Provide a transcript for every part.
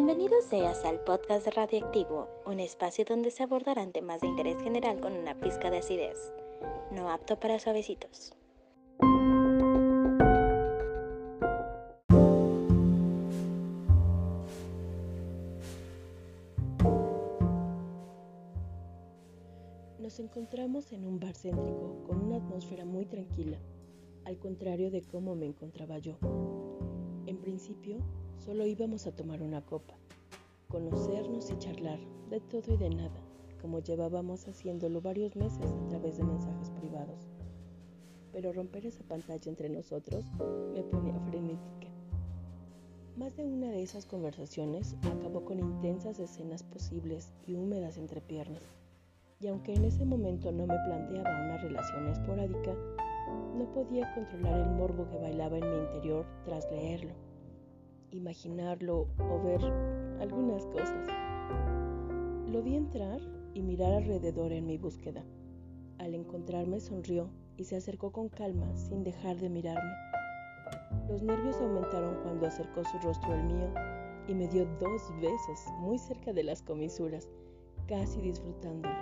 Bienvenidos seas al podcast Radioactivo, un espacio donde se abordarán temas de interés general con una pizca de acidez, no apto para suavecitos. Nos encontramos en un bar céntrico con una atmósfera muy tranquila, al contrario de cómo me encontraba yo. En principio, solo íbamos a tomar una copa, conocernos y charlar de todo y de nada, como llevábamos haciéndolo varios meses a través de mensajes privados. Pero romper esa pantalla entre nosotros me ponía frenética. Más de una de esas conversaciones acabó con intensas escenas posibles y húmedas entre piernas y aunque en ese momento no me planteaba una relación esporádica, no podía controlar el morbo que bailaba en mi interior tras leerlo, imaginarlo o ver algunas cosas. Lo vi entrar y mirar alrededor en mi búsqueda. Al encontrarme sonrió y se acercó con calma sin dejar de mirarme. Los nervios aumentaron cuando acercó su rostro al mío y me dio dos besos muy cerca de las comisuras, casi disfrutándolo.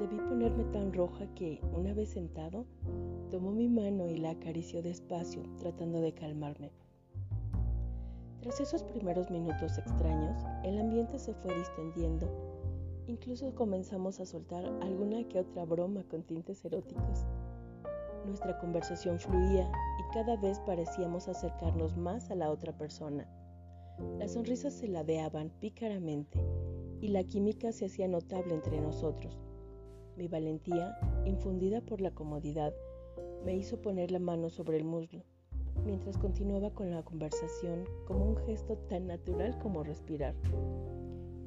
Debí ponerme tan roja que, una vez sentado, tomó mi mano y la acarició despacio, tratando de calmarme. Tras esos primeros minutos extraños, el ambiente se fue distendiendo. Incluso comenzamos a soltar alguna que otra broma con tintes eróticos. Nuestra conversación fluía y cada vez parecíamos acercarnos más a la otra persona. Las sonrisas se ladeaban pícaramente y la química se hacía notable entre nosotros. Mi valentía, infundida por la comodidad, me hizo poner la mano sobre el muslo, mientras continuaba con la conversación como un gesto tan natural como respirar.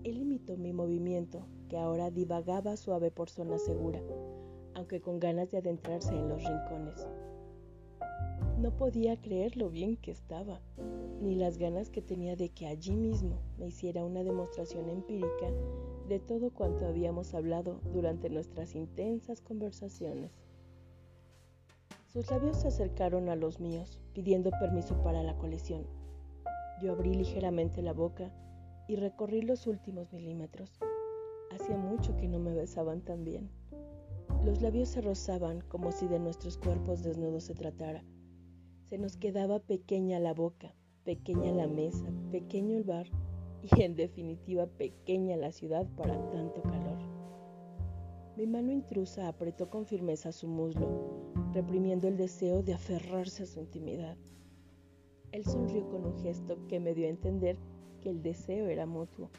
Él imitó mi movimiento, que ahora divagaba suave por zona segura, aunque con ganas de adentrarse en los rincones. No podía creer lo bien que estaba, ni las ganas que tenía de que allí mismo me hiciera una demostración empírica de todo cuanto habíamos hablado durante nuestras intensas conversaciones. Sus labios se acercaron a los míos, pidiendo permiso para la colección. Yo abrí ligeramente la boca y recorrí los últimos milímetros. Hacía mucho que no me besaban tan bien. Los labios se rozaban como si de nuestros cuerpos desnudos se tratara. Se nos quedaba pequeña la boca, pequeña la mesa, pequeño el bar y en definitiva pequeña la ciudad para tanto calor. Mi mano intrusa apretó con firmeza su muslo, reprimiendo el deseo de aferrarse a su intimidad. Él sonrió con un gesto que me dio a entender que el deseo era mutuo,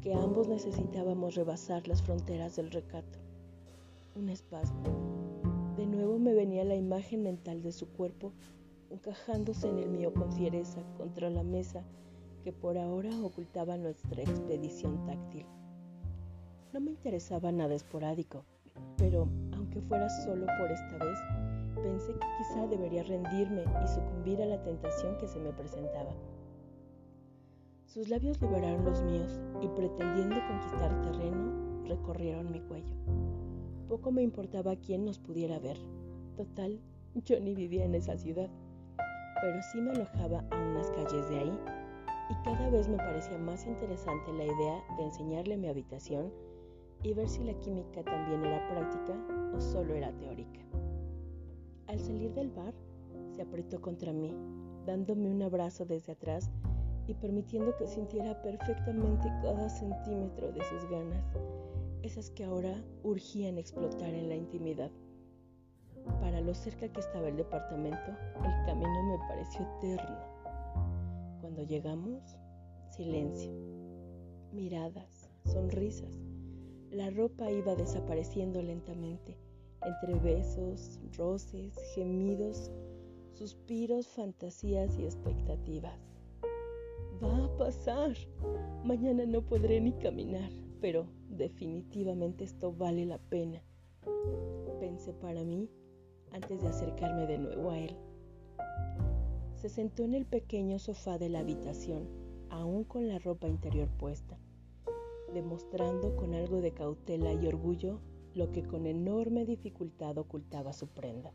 que ambos necesitábamos rebasar las fronteras del recato. Un espasmo. De nuevo me venía la imagen mental de su cuerpo encajándose en el mío con fiereza contra la mesa que por ahora ocultaba nuestra expedición táctil. No me interesaba nada esporádico, pero aunque fuera solo por esta vez, pensé que quizá debería rendirme y sucumbir a la tentación que se me presentaba. Sus labios liberaron los míos y pretendiendo conquistar terreno, recorrieron mi cuello. Poco me importaba quién nos pudiera ver. Total, yo ni vivía en esa ciudad, pero sí me alojaba a unas calles de ahí y cada vez me parecía más interesante la idea de enseñarle mi habitación y ver si la química también era práctica o solo era teórica. Al salir del bar, se apretó contra mí, dándome un abrazo desde atrás y permitiendo que sintiera perfectamente cada centímetro de sus ganas, esas que ahora urgían explotar en la intimidad. Para lo cerca que estaba el departamento, el camino me pareció eterno. Cuando llegamos, silencio, miradas, sonrisas. La ropa iba desapareciendo lentamente, entre besos, roces, gemidos, suspiros, fantasías y expectativas. Va a pasar. Mañana no podré ni caminar, pero definitivamente esto vale la pena. Pensé para mí antes de acercarme de nuevo a él. Se sentó en el pequeño sofá de la habitación, aún con la ropa interior puesta, demostrando con algo de cautela y orgullo lo que con enorme dificultad ocultaba su prenda.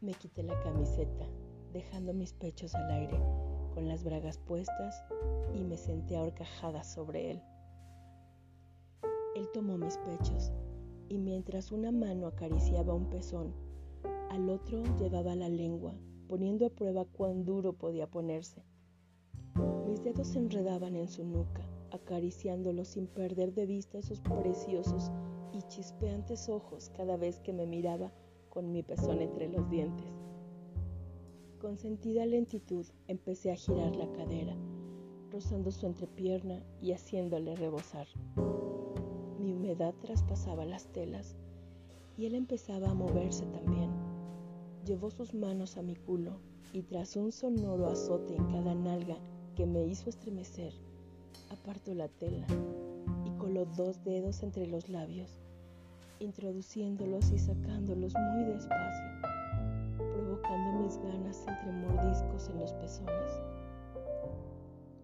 Me quité la camiseta, dejando mis pechos al aire, con las bragas puestas y me senté ahorcajada sobre él. Él tomó mis pechos y mientras una mano acariciaba un pezón, al otro llevaba la lengua, poniendo a prueba cuán duro podía ponerse. Mis dedos se enredaban en su nuca, acariciándolo sin perder de vista sus preciosos y chispeantes ojos cada vez que me miraba con mi pezón entre los dientes. Con sentida lentitud empecé a girar la cadera, rozando su entrepierna y haciéndole rebosar. Mi humedad traspasaba las telas y él empezaba a moverse también. Llevó sus manos a mi culo y tras un sonoro azote en cada nalga que me hizo estremecer, apartó la tela y coló dos dedos entre los labios, introduciéndolos y sacándolos muy despacio, provocando mis ganas entre mordiscos en los pezones.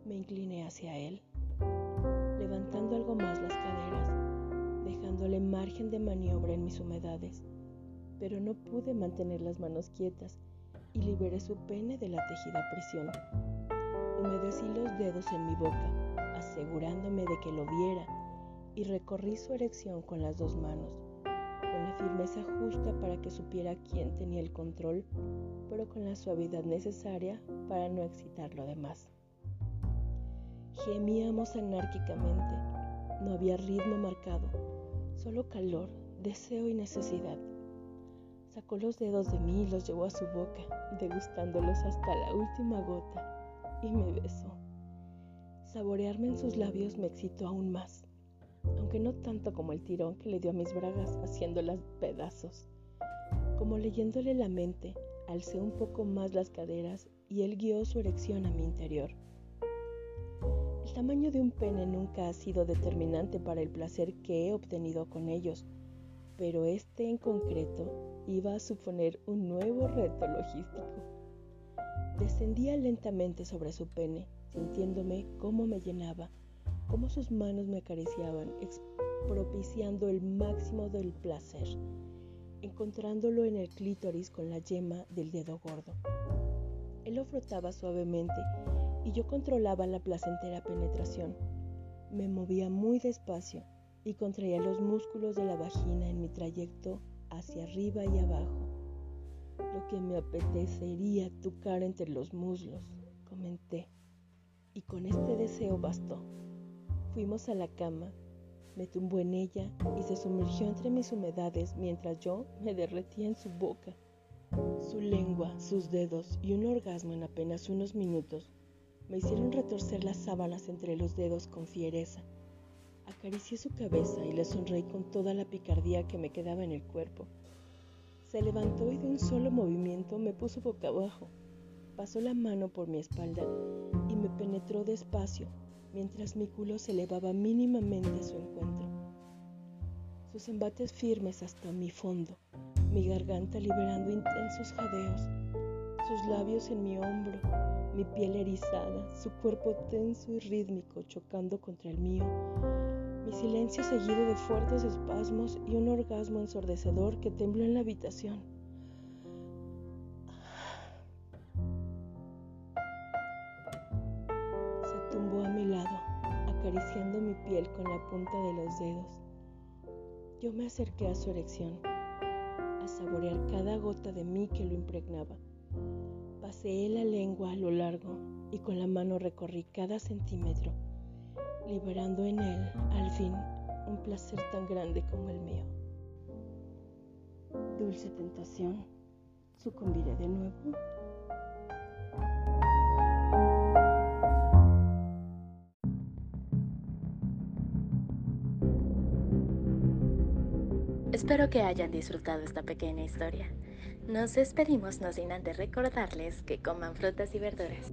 Me incliné hacia él, levantando algo más las caderas dándole margen de maniobra en mis humedades, pero no pude mantener las manos quietas y liberé su pene de la tejida prisión. Humedecí los dedos en mi boca, asegurándome de que lo viera, y recorrí su erección con las dos manos, con la firmeza justa para que supiera quién tenía el control, pero con la suavidad necesaria para no excitarlo de más. Gemíamos anárquicamente, no había ritmo marcado, Solo calor, deseo y necesidad. Sacó los dedos de mí y los llevó a su boca, degustándolos hasta la última gota, y me besó. Saborearme en sus labios me excitó aún más, aunque no tanto como el tirón que le dio a mis bragas haciéndolas pedazos. Como leyéndole la mente, alcé un poco más las caderas y él guió su erección a mi interior. El tamaño de un pene nunca ha sido determinante para el placer que he obtenido con ellos, pero este en concreto iba a suponer un nuevo reto logístico. Descendía lentamente sobre su pene, sintiéndome cómo me llenaba, cómo sus manos me acariciaban, propiciando el máximo del placer, encontrándolo en el clítoris con la yema del dedo gordo. Él lo frotaba suavemente y yo controlaba la placentera penetración. Me movía muy despacio y contraía los músculos de la vagina en mi trayecto hacia arriba y abajo. Lo que me apetecería tocar entre los muslos, comenté. Y con este deseo bastó. Fuimos a la cama, me tumbó en ella y se sumergió entre mis humedades mientras yo me derretía en su boca. Su lengua, sus dedos y un orgasmo en apenas unos minutos me hicieron retorcer las sábanas entre los dedos con fiereza. Acaricié su cabeza y le sonreí con toda la picardía que me quedaba en el cuerpo. Se levantó y de un solo movimiento me puso boca abajo. Pasó la mano por mi espalda penetró despacio mientras mi culo se elevaba mínimamente a su encuentro. Sus embates firmes hasta mi fondo, mi garganta liberando intensos jadeos, sus labios en mi hombro, mi piel erizada, su cuerpo tenso y rítmico chocando contra el mío, mi silencio seguido de fuertes espasmos y un orgasmo ensordecedor que tembló en la habitación. Acariciando mi piel con la punta de los dedos. Yo me acerqué a su erección, a saborear cada gota de mí que lo impregnaba. Paseé la lengua a lo largo y con la mano recorrí cada centímetro, liberando en él, al fin, un placer tan grande como el mío. Dulce tentación, sucumbiré de nuevo. Espero que hayan disfrutado esta pequeña historia. Nos despedimos no sin antes recordarles que coman frutas y verduras.